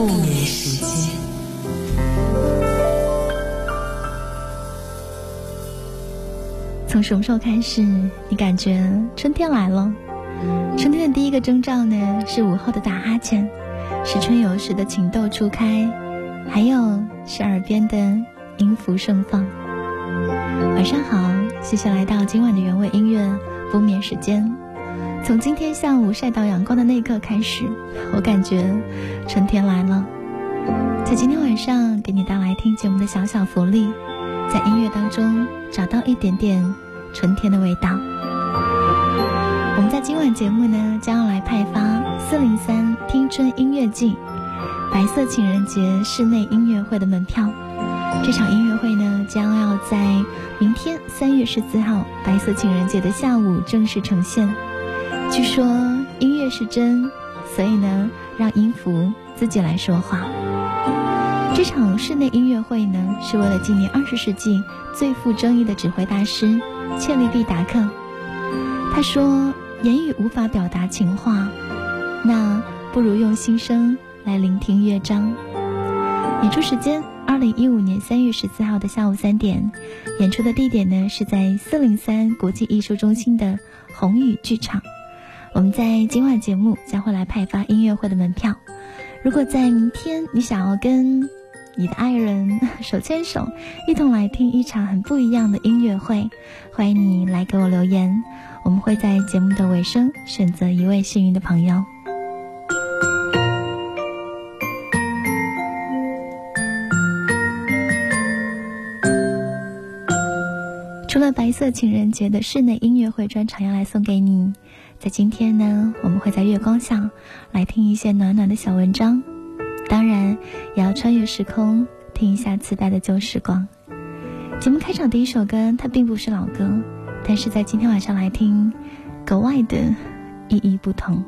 不眠时间。从什么时候开始，你感觉春天来了？春天的第一个征兆呢，是午后的打哈欠，是春游时的情窦初开，还有是耳边的音符盛放。晚上好，谢谢来到今晚的原味音乐不眠时间。从今天下午晒到阳光的那一刻开始，我感觉春天来了。在今天晚上给你带来听节目的小小福利，在音乐当中找到一点点春天的味道。我们在今晚节目呢，将要来派发四零三听春音乐季白色情人节室内音乐会的门票。这场音乐会呢，将要在明天三月十四号白色情人节的下午正式呈现。据说音乐是真，所以呢，让音符自己来说话。这场室内音乐会呢，是为了纪念二十世纪最富争议的指挥大师切利毕达克。他说：“言语无法表达情话，那不如用心声来聆听乐章。”演出时间：二零一五年三月十四号的下午三点。演出的地点呢，是在四零三国际艺术中心的宏宇剧场。我们在今晚节目将会来派发音乐会的门票。如果在明天你想要跟你的爱人手牵手，一同来听一场很不一样的音乐会，欢迎你来给我留言。我们会在节目的尾声选择一位幸运的朋友。除了白色情人节的室内音乐会专场要来送给你。在今天呢，我们会在月光下来听一些暖暖的小文章，当然也要穿越时空听一下磁带的旧时光。节目开场第一首歌，它并不是老歌，但是在今天晚上来听，格外的意义不同。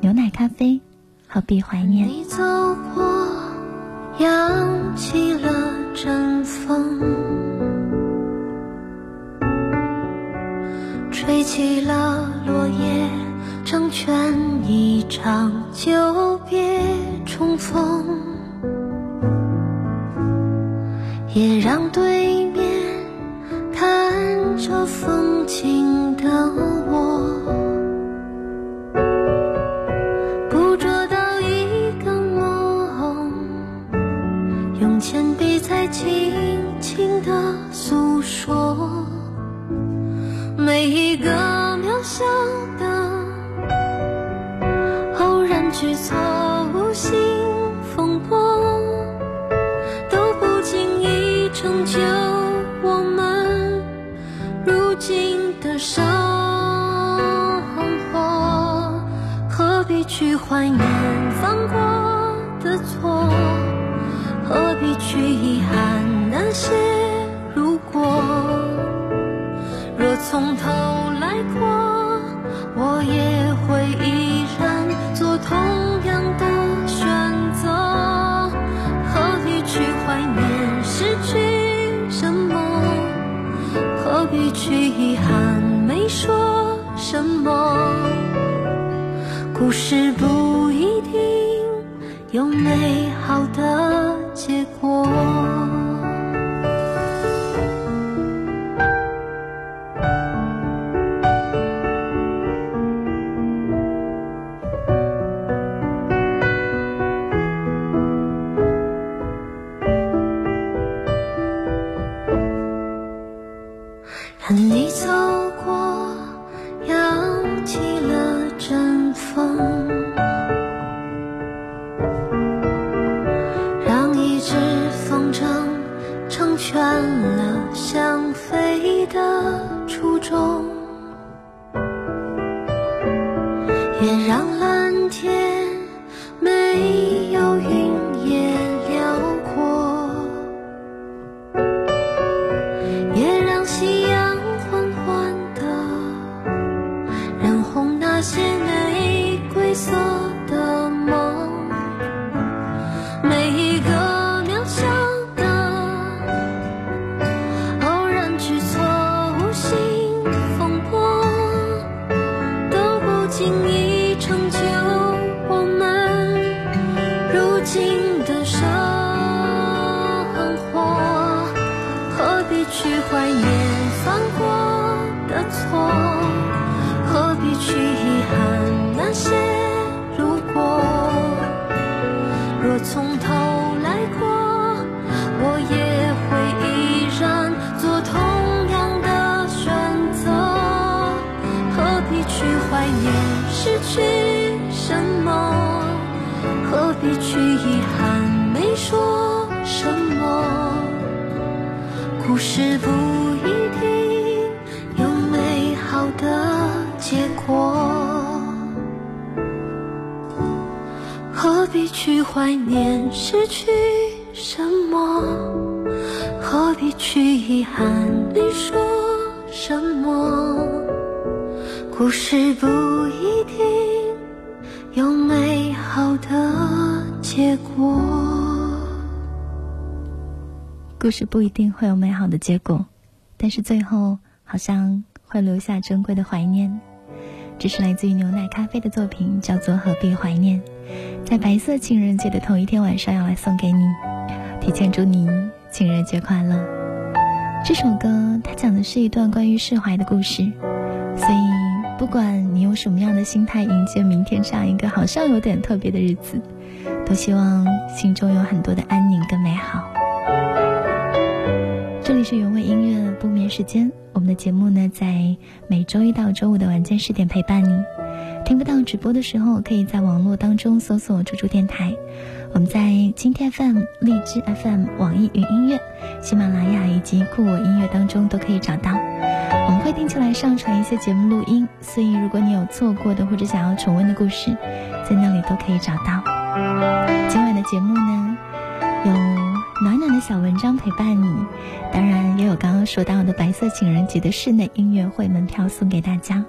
牛奶咖啡，何必怀念？你走过，扬起了阵风，吹起了。落叶成全一场久别重逢，也让对面看着风景的我，捕捉到一个梦，用铅笔在轻轻的诉说每一个渺。小的偶然举措，无心风波，都不经意成就我们如今的生活。何必去怀念犯过的错？何必去遗憾那些如果？若从头来过。我也会依然做同样的选择，何必去怀念失去什么？何必去遗憾没说什么？故事不一定有美好的怀念失去什么？何必去遗憾你说什么？故事不一定有美好的结果。故事不一定会有美好的结果，但是最后好像会留下珍贵的怀念。这是来自于牛奶咖啡的作品，叫做《何必怀念》。在白色情人节的头一天晚上，要来送给你，提前祝你情人节快乐。这首歌它讲的是一段关于释怀的故事，所以不管你用什么样的心态迎接明天这样一个好像有点特别的日子，都希望心中有很多的安宁跟美好。这里是原味音乐不眠时间，我们的节目呢在每周一到周五的晚间十点陪伴你。听不到直播的时候，可以在网络当中搜索“猪猪电台”。我们在今天 FM、荔枝 FM、网易云音乐、喜马拉雅以及酷我音乐当中都可以找到。我们会定期来上传一些节目录音，所以如果你有错过的或者想要重温的故事，在那里都可以找到。今晚的节目呢，有暖暖的小文章陪伴你，当然也有刚刚说到的白色情人节的室内音乐会门票送给大家。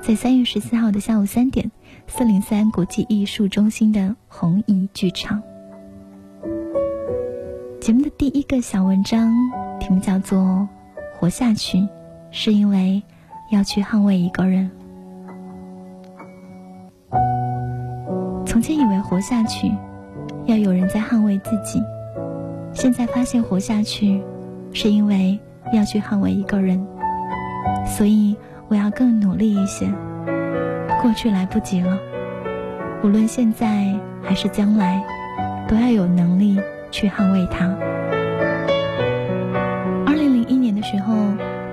在三月十四号的下午三点，四零三国际艺术中心的红怡剧场。节目的第一个小文章题目叫做《活下去》，是因为要去捍卫一个人。从前以为活下去要有人在捍卫自己，现在发现活下去是因为要去捍卫一个人，所以。我要更努力一些。过去来不及了，无论现在还是将来，都要有能力去捍卫它。二零零一年的时候，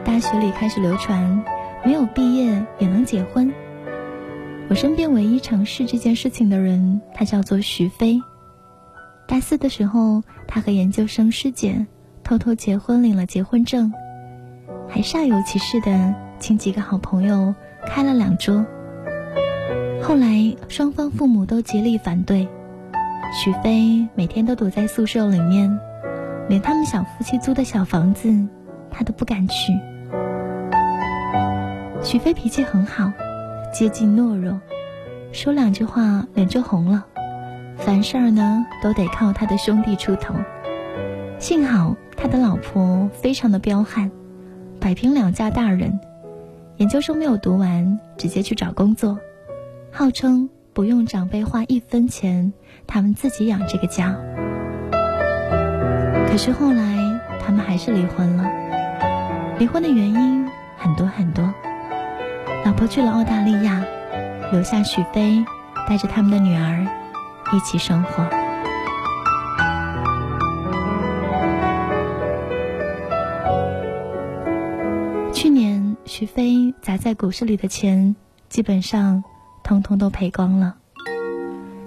大学里开始流传没有毕业也能结婚。我身边唯一尝试这件事情的人，他叫做徐飞。大四的时候，他和研究生师姐偷偷结婚，领了结婚证，还煞有其事的。请几个好朋友开了两桌，后来双方父母都极力反对，许飞每天都躲在宿舍里面，连他们小夫妻租的小房子他都不敢去。许飞脾气很好，接近懦弱，说两句话脸就红了，凡事儿呢都得靠他的兄弟出头。幸好他的老婆非常的彪悍，摆平两家大人。研究生没有读完，直接去找工作，号称不用长辈花一分钱，他们自己养这个家。可是后来他们还是离婚了，离婚的原因很多很多。老婆去了澳大利亚，留下许飞带着他们的女儿一起生活。许飞砸在股市里的钱，基本上通通都赔光了。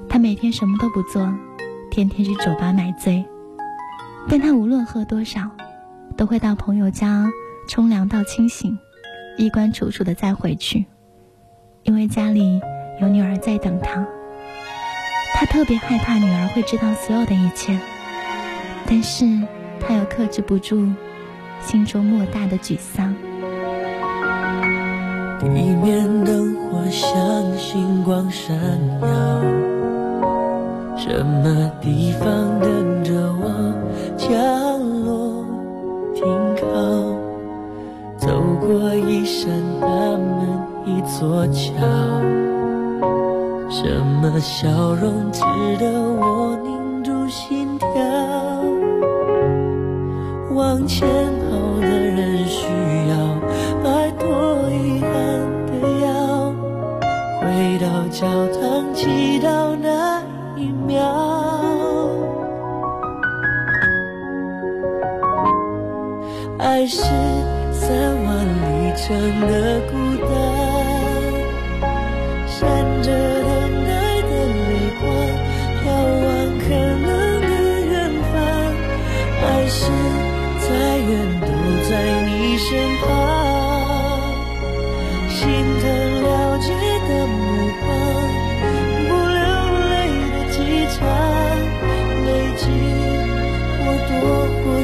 他每天什么都不做，天天去酒吧买醉。但他无论喝多少，都会到朋友家冲凉到清醒，衣冠楚楚的再回去，因为家里有女儿在等他。他特别害怕女儿会知道所有的一切，但是他又克制不住心中莫大的沮丧。地面灯火像星光闪耀，什么地方等着我降落停靠？走过一扇大门，一座桥，什么笑容值得我凝住心跳。往前跑的人需要摆脱遗憾的药，回到教堂祈祷那一秒。爱是三万里程的孤单，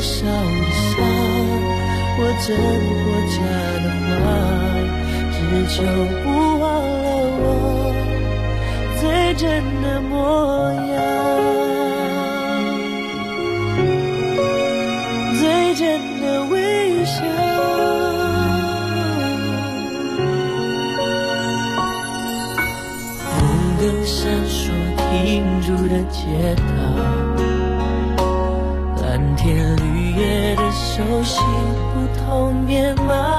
多少的伤。或真或假的话，只求不忘了我最真的模样，最真的微笑。红灯闪烁停住的街道。熟悉不同面貌，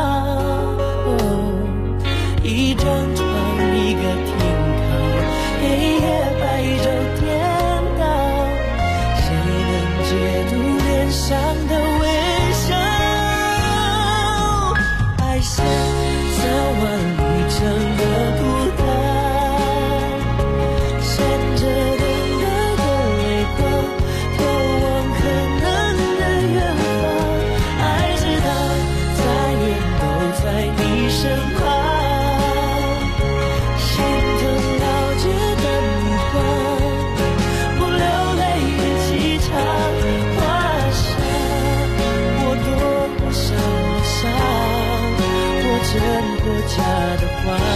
的话，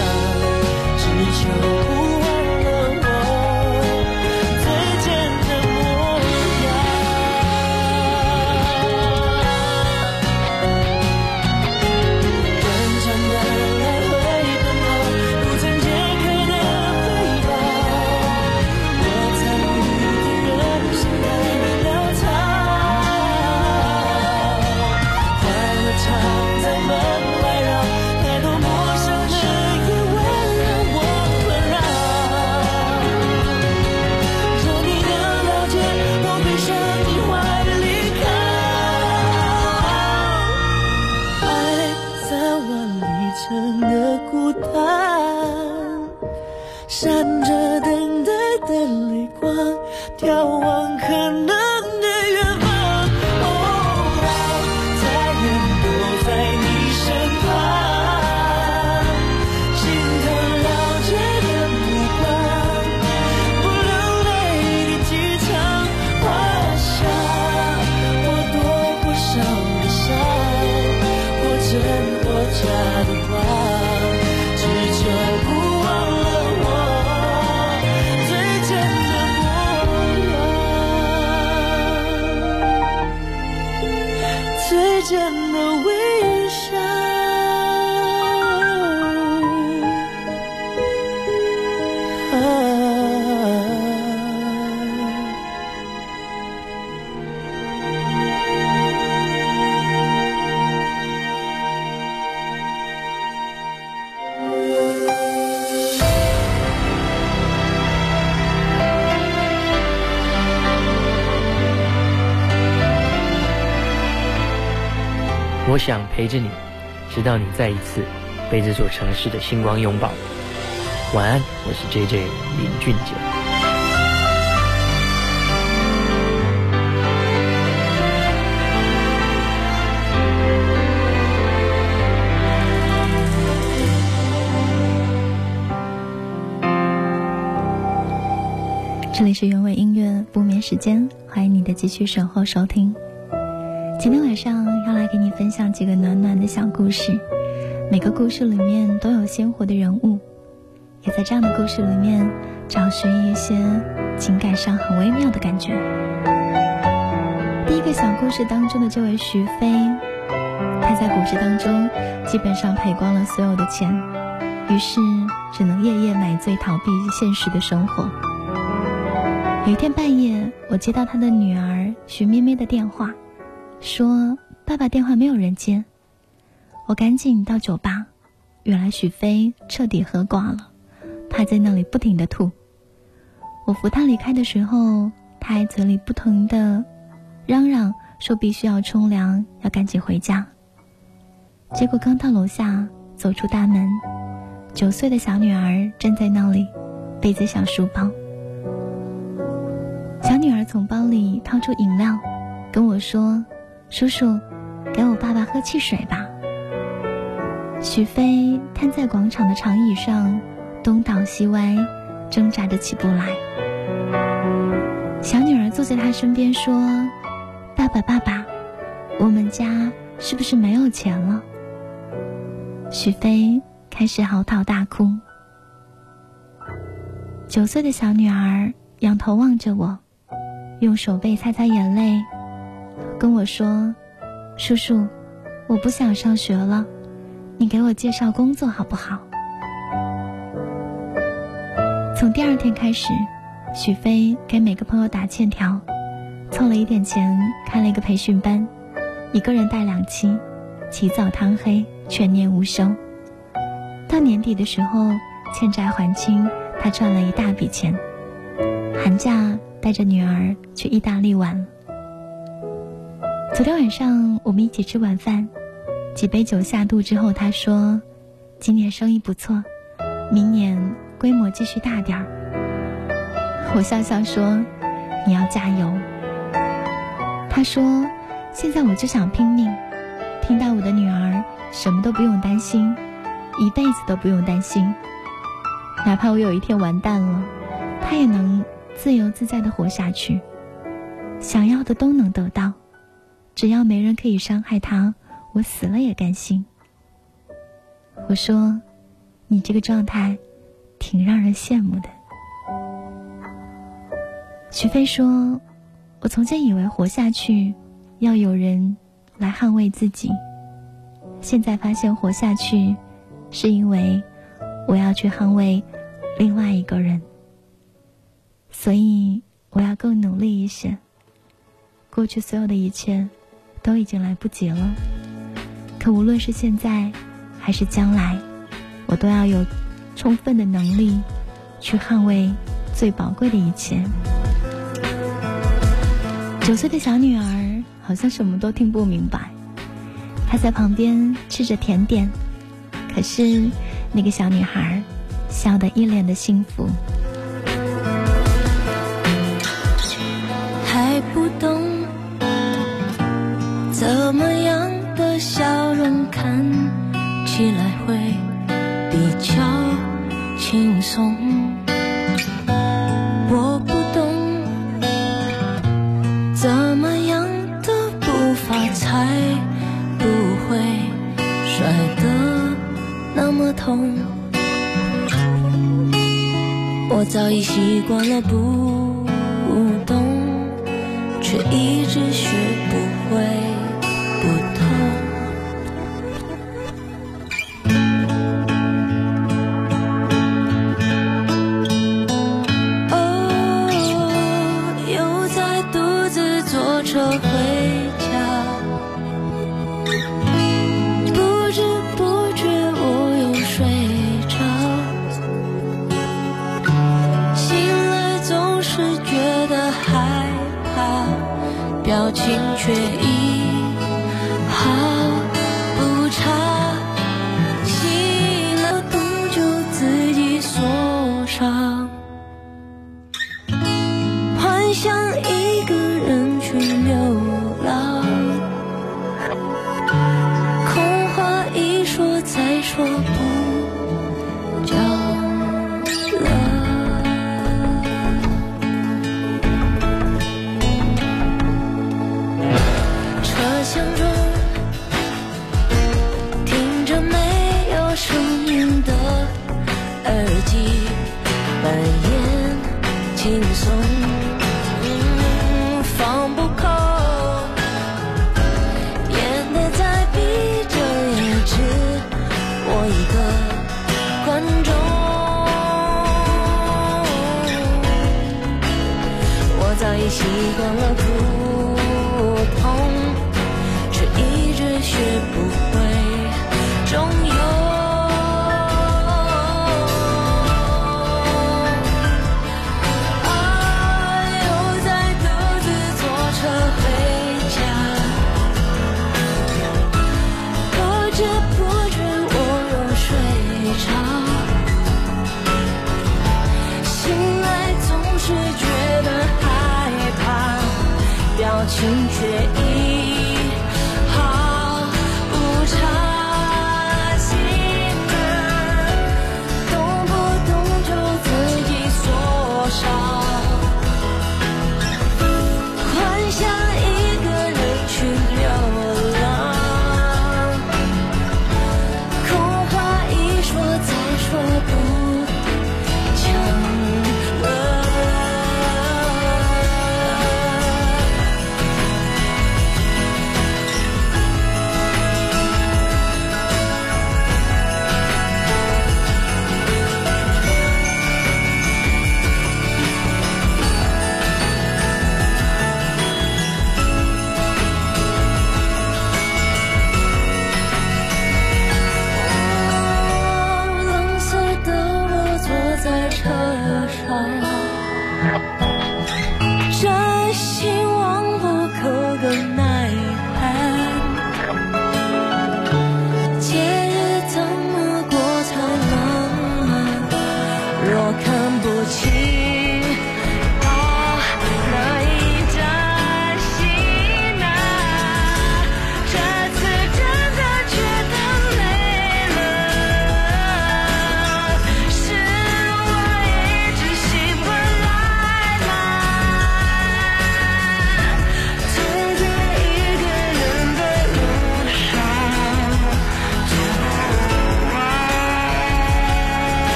我想陪着你，直到你再一次被这座城市的星光拥抱。晚安，我是 J J 林俊杰。这里是原味音乐不眠时间，欢迎你的继续守候收听。今天晚上要来给你分享几个暖暖的小故事，每个故事里面都有鲜活的人物，也在这样的故事里面找寻一些情感上很微妙的感觉。第一个小故事当中的这位徐飞，他在股市当中基本上赔光了所有的钱，于是只能夜夜买醉逃避现实的生活。有一天半夜，我接到他的女儿徐咩咩的电话，说爸爸电话没有人接。我赶紧到酒吧，原来许飞彻底喝挂了，趴在那里不停的吐。我扶他离开的时候，他还嘴里不停的嚷嚷说必须要冲凉，要赶紧回家。结果刚到楼下，走出大门，九岁的小女儿站在那里，背着小书包。小女儿从包里掏出饮料，跟我说：“叔叔，给我爸爸喝汽水吧。”许飞瘫在广场的长椅上，东倒西歪，挣扎着起不来。小女儿坐在他身边说：“爸爸，爸爸，我们家是不是没有钱了？”许飞开始嚎啕大哭。九岁的小女儿仰头望着我，用手背擦擦眼泪，跟我说：“叔叔，我不想上学了。”你给我介绍工作好不好？从第二天开始，许飞给每个朋友打欠条，凑了一点钱开了一个培训班，一个人带两期，起早贪黑，全年无休。到年底的时候，欠债还清，他赚了一大笔钱。寒假带着女儿去意大利玩。昨天晚上我们一起吃晚饭。几杯酒下肚之后，他说：“今年生意不错，明年规模继续大点儿。”我笑笑说：“你要加油。”他说：“现在我就想拼命，听到我的女儿什么都不用担心，一辈子都不用担心，哪怕我有一天完蛋了，她也能自由自在的活下去，想要的都能得到，只要没人可以伤害他。”我死了也甘心。我说：“你这个状态，挺让人羡慕的。”徐飞说：“我从前以为活下去，要有人来捍卫自己，现在发现活下去，是因为我要去捍卫另外一个人。所以我要更努力一些。过去所有的一切，都已经来不及了。”可无论是现在，还是将来，我都要有充分的能力，去捍卫最宝贵的一切。九岁的小女儿好像什么都听不明白，她在旁边吃着甜点，可是那个小女孩笑得一脸的幸福。怎么样的。笑容看起来会比较轻松。我不懂怎么样的步伐才不会摔得那么痛。我早已习惯了不懂，却一直学不会。习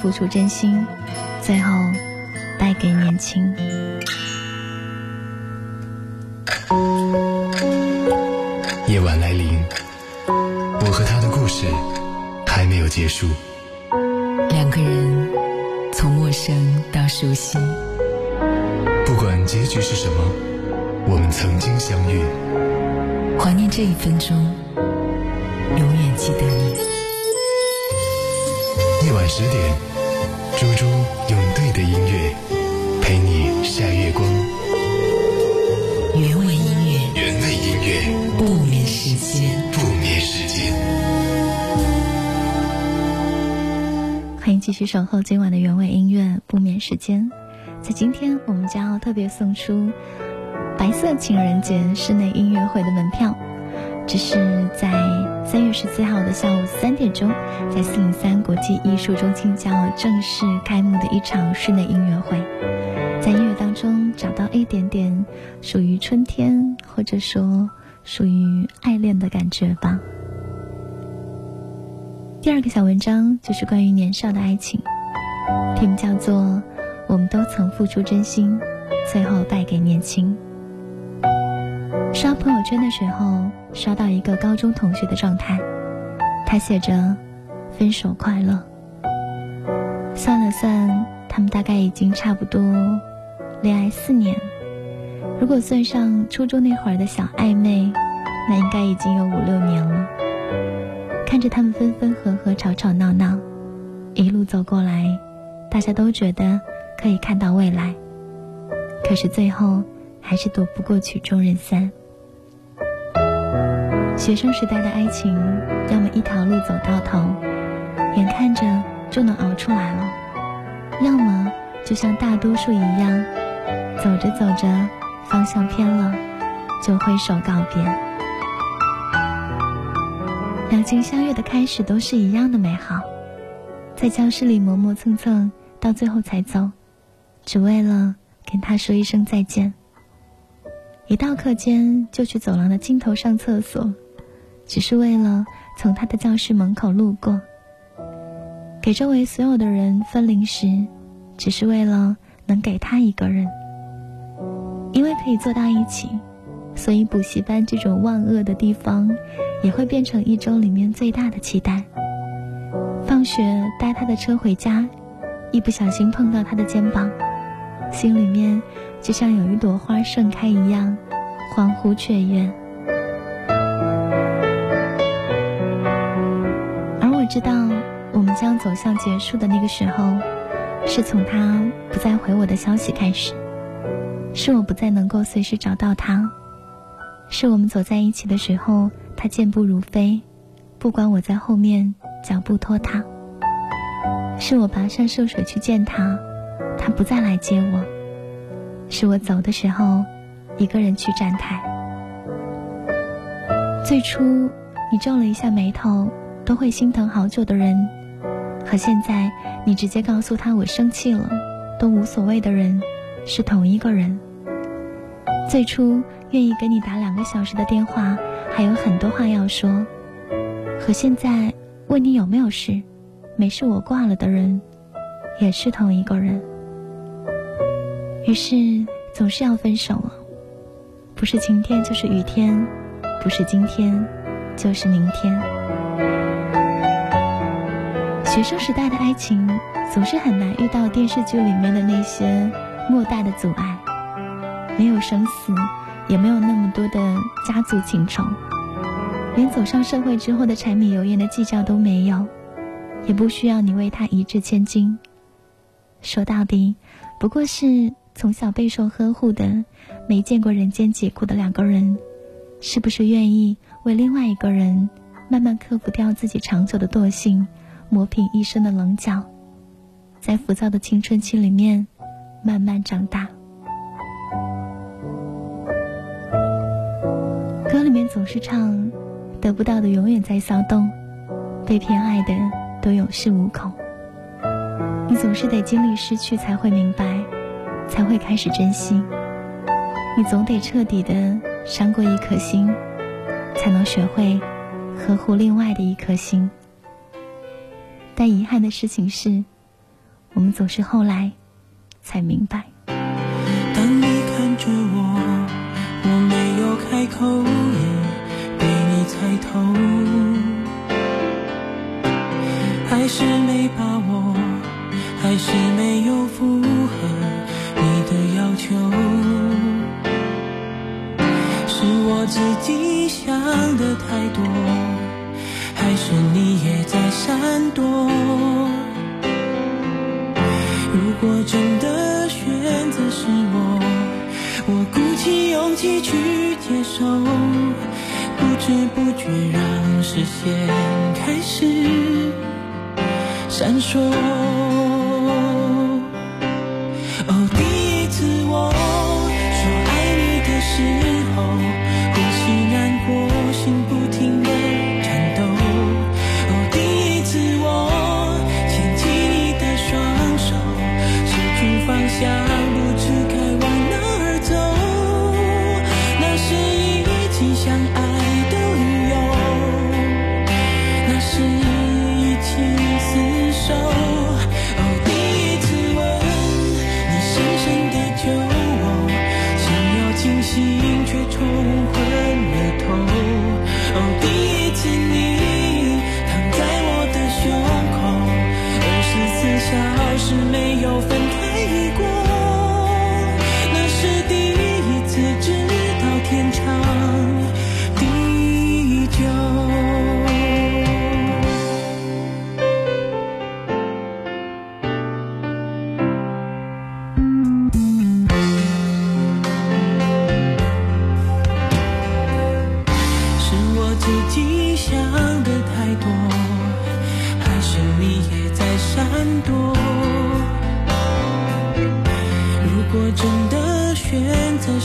付出真心，最后败给年轻。夜晚来临，我和他的故事还没有结束。两个人从陌生到熟悉，不管结局是什么，我们曾经相遇。怀念这一分钟，永远记得你。夜晚十点。猪猪用对的音乐陪你晒月光，原味音乐，原味音乐，不眠时间，不眠时间。欢迎继续守候今晚的原味音乐不眠时间。在今天，我们将要特别送出白色情人节室内音乐会的门票。这是在三月十四号的下午三点钟，在四零三国际艺术中心将要正式开幕的一场室内音乐会，在音乐当中找到一点点属于春天，或者说属于爱恋的感觉吧。第二个小文章就是关于年少的爱情，题目叫做《我们都曾付出真心，最后败给年轻》。刷朋友圈的时候，刷到一个高中同学的状态，他写着“分手快乐”。算了算，他们大概已经差不多恋爱四年。如果算上初中那会儿的小暧昧，那应该已经有五六年了。看着他们分分合合、吵吵闹闹，一路走过来，大家都觉得可以看到未来。可是最后，还是躲不过曲终人散。学生时代的爱情，要么一条路走到头，眼看着就能熬出来了；要么就像大多数一样，走着走着方向偏了，就挥手告别。两情相悦的开始都是一样的美好，在教室里磨磨蹭蹭，到最后才走，只为了跟他说一声再见。一到课间就去走廊的尽头上厕所，只是为了从他的教室门口路过。给周围所有的人分零食，只是为了能给他一个人。因为可以坐到一起，所以补习班这种万恶的地方，也会变成一周里面最大的期待。放学搭他的车回家，一不小心碰到他的肩膀，心里面就像有一朵花盛开一样，欢呼雀跃。将走向结束的那个时候，是从他不再回我的消息开始。是我不再能够随时找到他，是我们走在一起的时候，他健步如飞，不管我在后面脚步拖沓。是我跋山涉水去见他，他不再来接我。是我走的时候，一个人去站台。最初你皱了一下眉头，都会心疼好久的人，和现在你直接告诉他我生气了，都无所谓的人，是同一个人。最初愿意给你打两个小时的电话，还有很多话要说，和现在问你有没有事，没事我挂了的人，也是同一个人。于是总是要分手了，不是晴天就是雨天，不是今天就是明天。学生时代的爱情总是很难遇到电视剧里面的那些莫大的阻碍。没有生死，也没有那么多的家族情仇，连走上社会之后的柴米油盐的计较都没有，也不需要你为他一掷千金。说到底，不过是从小备受呵护的、没见过人间疾苦的两个人，是不是愿意为另外一个人慢慢克服掉自己长久的惰性，磨平一生的棱角，在浮躁的青春期里面慢慢长大。歌里面总是唱，得不到的永远在骚动，被偏爱的都有恃无恐。你总是得经历失去才会明白，才会开始珍惜。你总得彻底的伤过一颗心，才能学会呵护另外的一颗心。但遗憾的事情是，我们总是后来才明白。当你看着我，我没有开口。已被你猜透，还是没把握，还是没有符合你的要求，是我自己想的太多，是你也在闪躲？如果真的选择是我，我鼓起勇气去接受。不知不觉，让视线开始闪烁。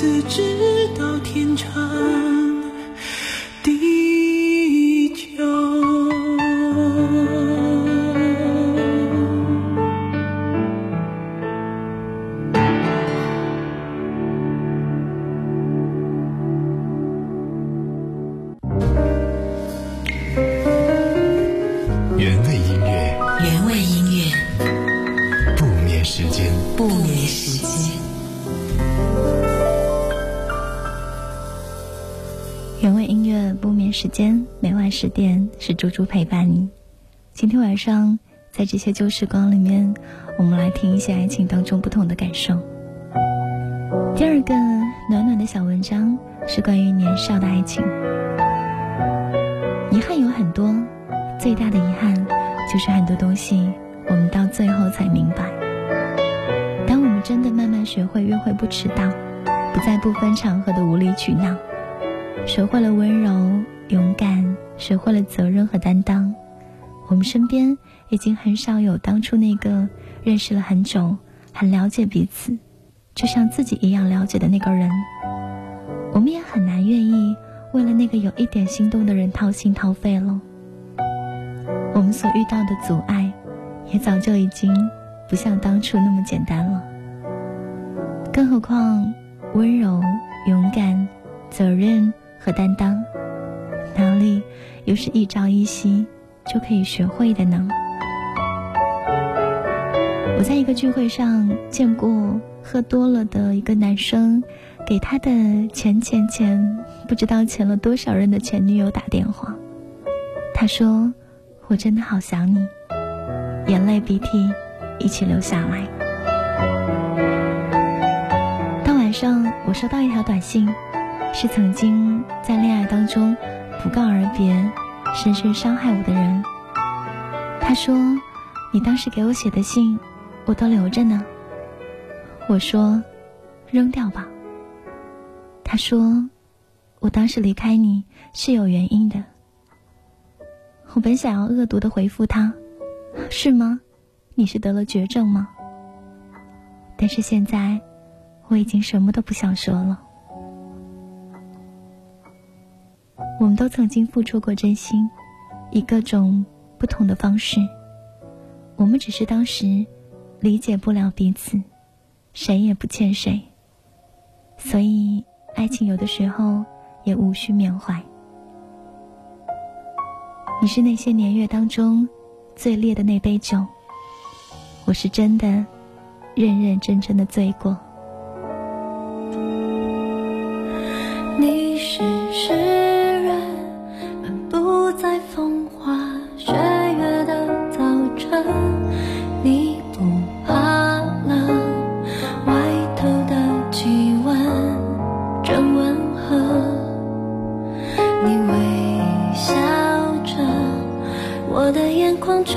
自知道天长。点是猪猪陪伴你。今天晚上，在这些旧时光里面，我们来听一些爱情当中不同的感受。第二个暖暖的小文章是关于年少的爱情。遗憾有很多，最大的遗憾就是很多东西我们到最后才明白。当我们真的慢慢学会约会不迟到，不再不分场合的无理取闹。学会了温柔、勇敢，学会了责任和担当。我们身边已经很少有当初那个认识了很久、很了解彼此，就像自己一样了解的那个人。我们也很难愿意为了那个有一点心动的人掏心掏肺了。我们所遇到的阻碍，也早就已经不像当初那么简单了。更何况，温柔、勇敢、责任。和担当，哪里又是一朝一夕就可以学会的呢？我在一个聚会上见过喝多了的一个男生，给他的前前前不知道前了多少任的前女友打电话。他说：“我真的好想你。”眼泪鼻涕一起流下来。到晚上，我收到一条短信。是曾经在恋爱当中不告而别、深深伤害我的人。他说：“你当时给我写的信，我都留着呢。”我说：“扔掉吧。”他说：“我当时离开你是有原因的。”我本想要恶毒的回复他：“是吗？你是得了绝症吗？”但是现在，我已经什么都不想说了。我们都曾经付出过真心，以各种不同的方式。我们只是当时理解不了彼此，谁也不欠谁，所以爱情有的时候也无需缅怀。你是那些年月当中最烈的那杯酒，我是真的认认真真的醉过。我的眼眶却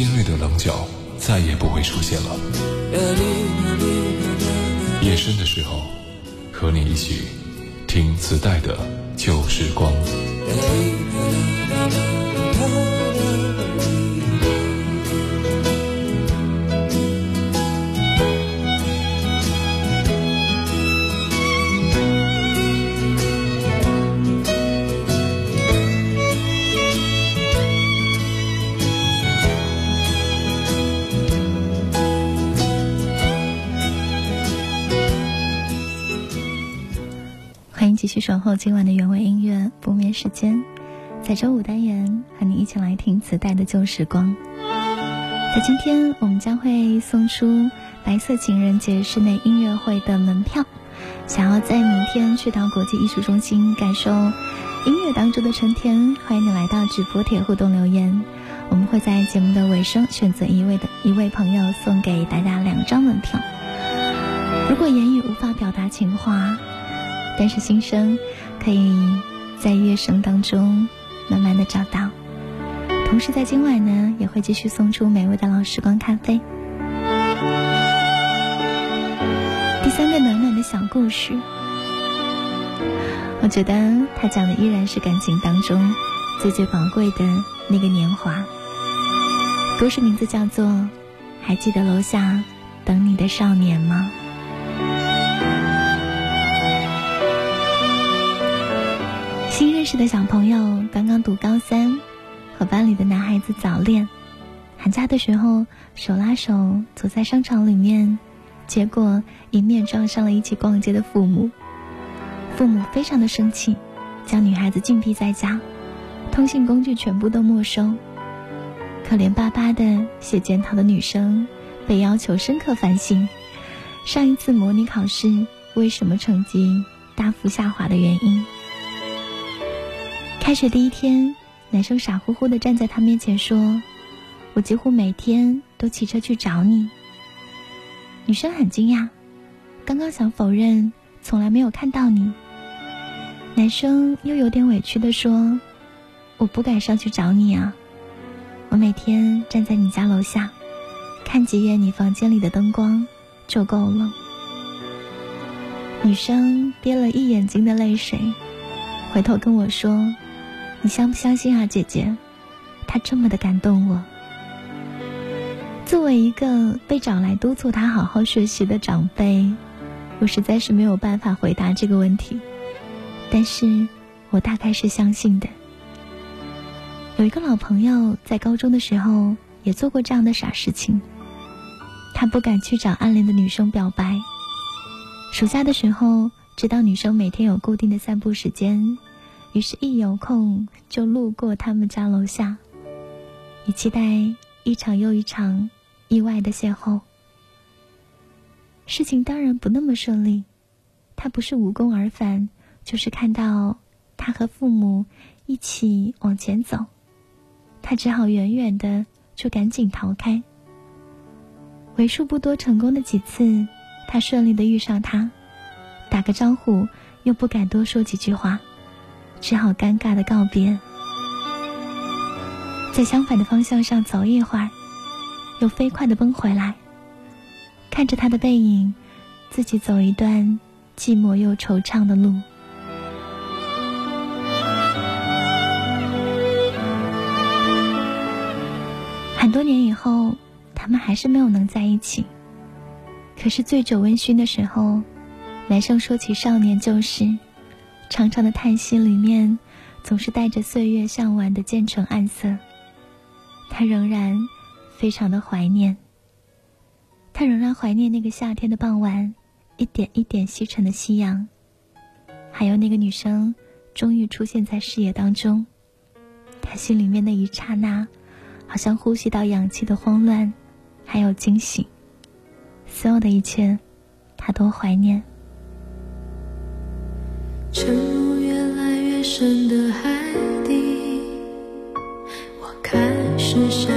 尖锐的棱角再也不会出现了。夜深的时候，和你一起守候今晚的原味音乐不眠时间，在周五单元和你一起来听磁带的旧时光。在今天，我们将会送出白色情人节室内音乐会的门票。想要在明天去到国际艺术中心感受音乐当中的春天，欢迎你来到直播贴互动留言。我们会在节目的尾声选择一位的一位朋友送给大家两张门票。如果言语无法表达情话，但是心声可以在乐声当中慢慢的找到。同时，在今晚呢，也会继续送出美味的老时光咖啡。第三个暖暖的小故事，我觉得他讲的依然是感情当中最最宝贵的那个年华。故事名字叫做《还记得楼下等你的少年吗》。新认识的小朋友刚刚读高三。和班里的男孩子早恋，寒假的时候手拉手走在商场里面，结果迎面撞上了一起逛街的父母。父母非常的生气，将女孩子禁闭在家，通信工具全部都没收。可怜巴巴的写检讨的女生，被要求深刻反省上一次模拟考试为什么成绩大幅下滑的原因。开学第一天。男生傻乎乎的站在他面前说：“我几乎每天都骑车去找你。”女生很惊讶，刚刚想否认从来没有看到你。男生又有点委屈的说：“我不敢上去找你啊，我每天站在你家楼下，看几眼你房间里的灯光就够了。”女生憋了一眼睛的泪水，回头跟我说。你相不相信啊，姐姐？他这么的感动我。作为一个被找来督促他好好学习的长辈，我实在是没有办法回答这个问题。但是我大概是相信的。有一个老朋友在高中的时候也做过这样的傻事情。他不敢去找暗恋的女生表白。暑假的时候，知道女生每天有固定的散步时间。于是，一有空就路过他们家楼下，以期待一场又一场意外的邂逅。事情当然不那么顺利，他不是无功而返，就是看到他和父母一起往前走，他只好远远的就赶紧逃开。为数不多成功的几次，他顺利的遇上他，打个招呼又不敢多说几句话。只好尴尬的告别，在相反的方向上走一会儿，又飞快的奔回来。看着他的背影，自己走一段寂寞又惆怅的路。很多年以后，他们还是没有能在一起。可是醉酒温醺的时候，男生说起少年旧事。长长的叹息里面，总是带着岁月向晚的渐成暗色。他仍然非常的怀念，他仍然怀念那个夏天的傍晚，一点一点西沉的夕阳，还有那个女生终于出现在视野当中。他心里面那一刹那，好像呼吸到氧气的慌乱，还有惊喜。所有的一切，他都怀念。沉入越来越深的海底，我开始想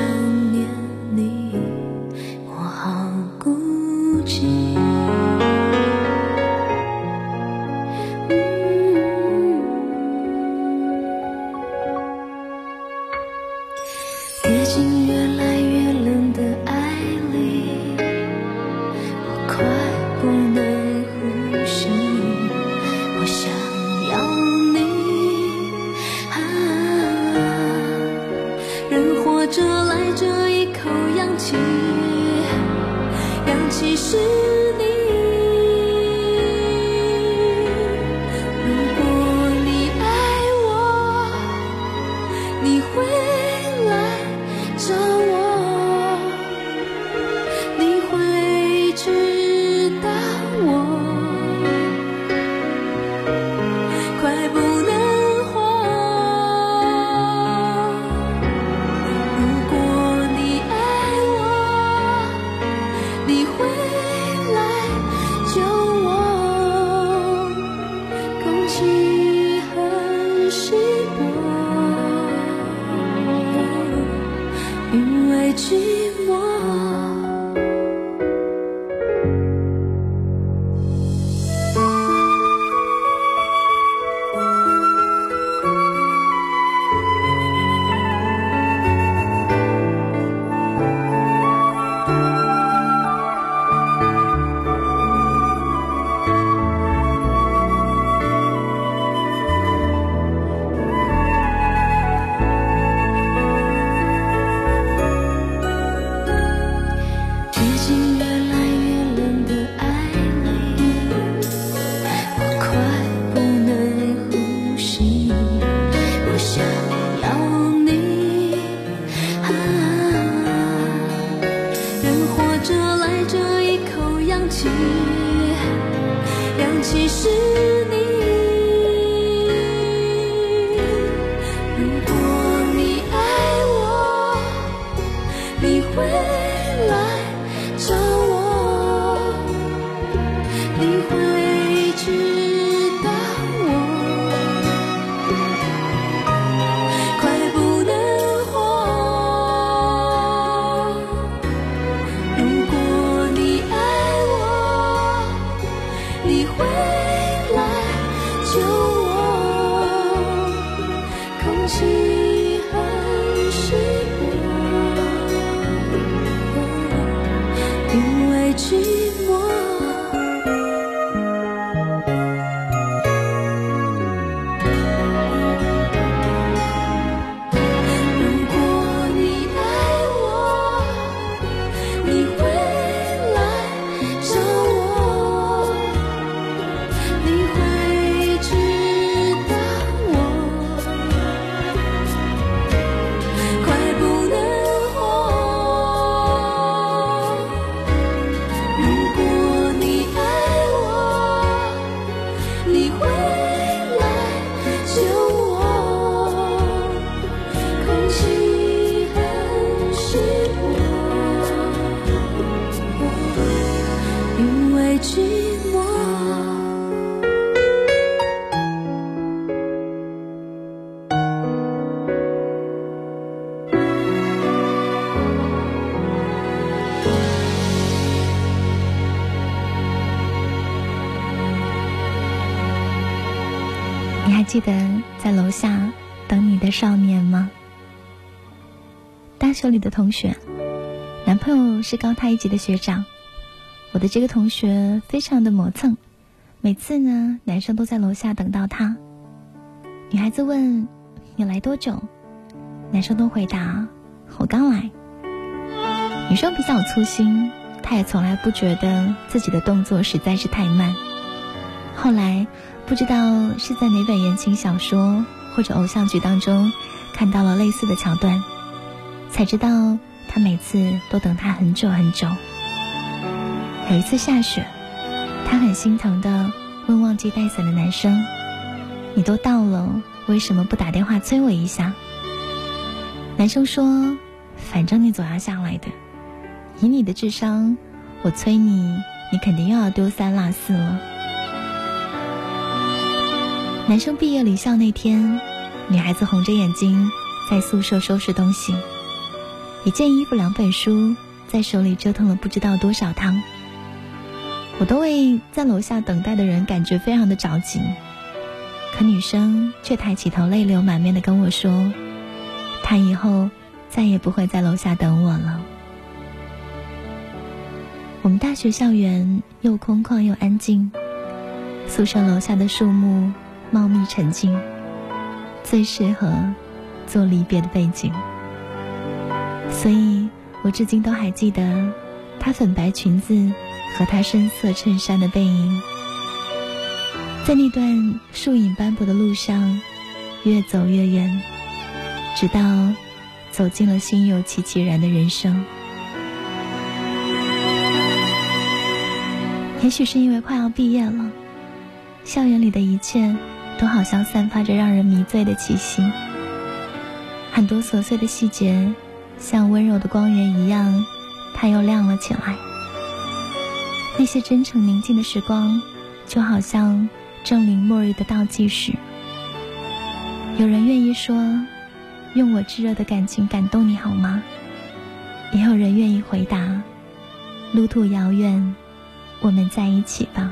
这里的同学，男朋友是高他一级的学长。我的这个同学非常的磨蹭，每次呢，男生都在楼下等到他。女孩子问：“你来多久？”男生都回答：“我刚来。”女生比较粗心，她也从来不觉得自己的动作实在是太慢。后来不知道是在哪本言情小说或者偶像剧当中看到了类似的桥段，才知道他每次都等他很久很久。有一次下雪，他很心疼的问忘记带伞的男生：“你都到了，为什么不打电话催我一下？”男生说：“反正你总要下来的，以你的智商，我催你，你肯定又要丢三落四了。”男生毕业离校那天，女孩子红着眼睛在宿舍收拾东西，一件衣服、两本书在手里折腾了不知道多少趟。我都为在楼下等待的人感觉非常的着急，可女生却抬起头，泪流满面的跟我说：“她以后再也不会在楼下等我了。”我们大学校园又空旷又安静，宿舍楼下的树木茂密沉静，最适合做离别的背景。所以我至今都还记得她粉白裙子和她深色衬衫的背影，在那段树影斑驳的路上，越走越远，直到走进了心有戚戚然的人生。也许是因为快要毕业了，校园里的一切都好像散发着让人迷醉的气息。很多琐碎的细节，像温柔的光源一样，它又亮了起来。那些真诚宁静的时光，就好像正临末日的倒计时。有人愿意说：“用我炙热的感情感动你好吗？”也有人愿意回答：“路途遥远。”我们在一起吧。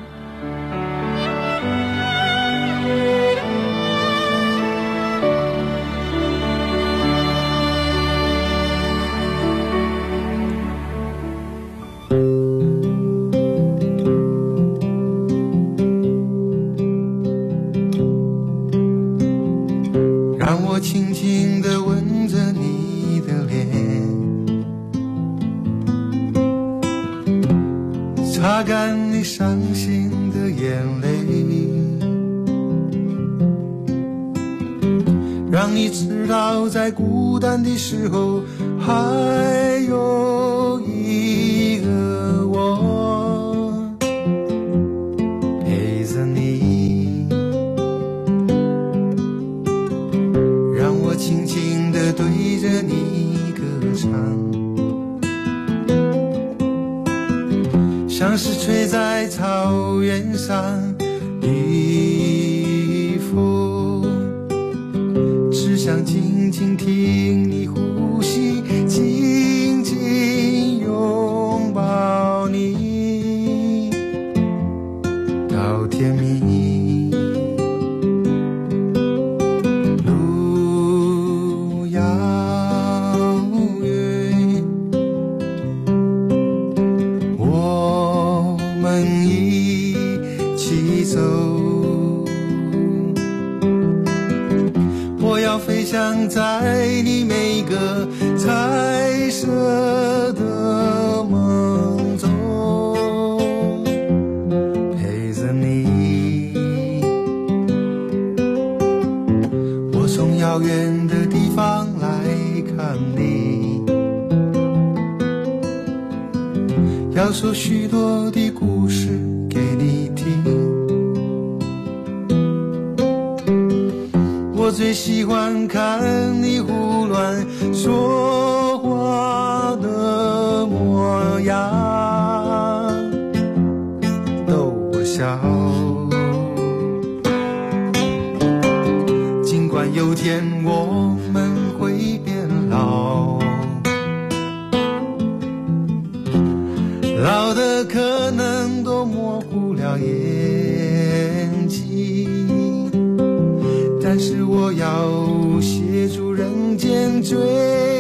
要说许多的故事给你听。我最喜欢看你胡乱说我要写出人间最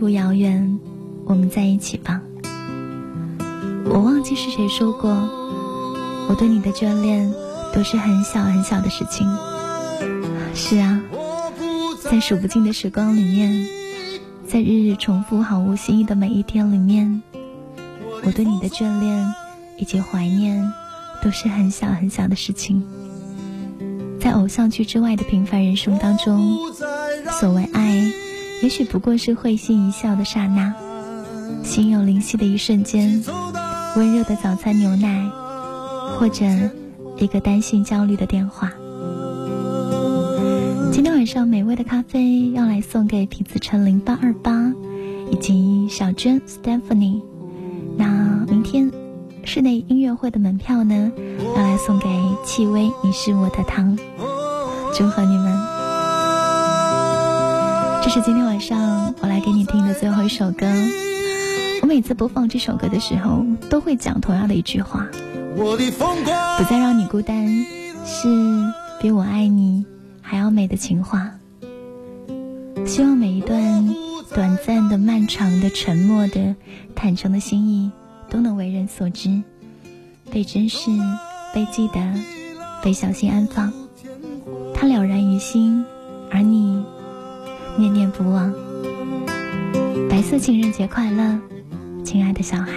途遥远，我们在一起吧。我忘记是谁说过，我对你的眷恋都是很小很小的事情。是啊，在数不尽的时光里面，在日日重复毫无新意的每一天里面，我对你的眷恋以及怀念都是很小很小的事情。在偶像剧之外的平凡人生当中，所谓爱，也许不过是会心一笑的刹那，心有灵犀的一瞬间，温热的早餐牛奶，或者一个担心焦虑的电话。今天晚上美味的咖啡要来送给皮子陈零八二八，以及小娟 Stephanie。那明天室内音乐会的门票呢，要来送给戚薇，你是我的糖。祝贺你们！这是今天晚上我来给你听的最后一首歌。我每次播放这首歌的时候，都会讲同样的一句话：我的疯狂不再让你孤单，是比我爱你还要美的情话。希望每一段短暂的、漫长的、沉默的、坦诚的心意，都能为人所知，被珍视，被记得，被小心安放。他了然于心，而你念念不忘。白色情人节快乐，亲爱的小孩。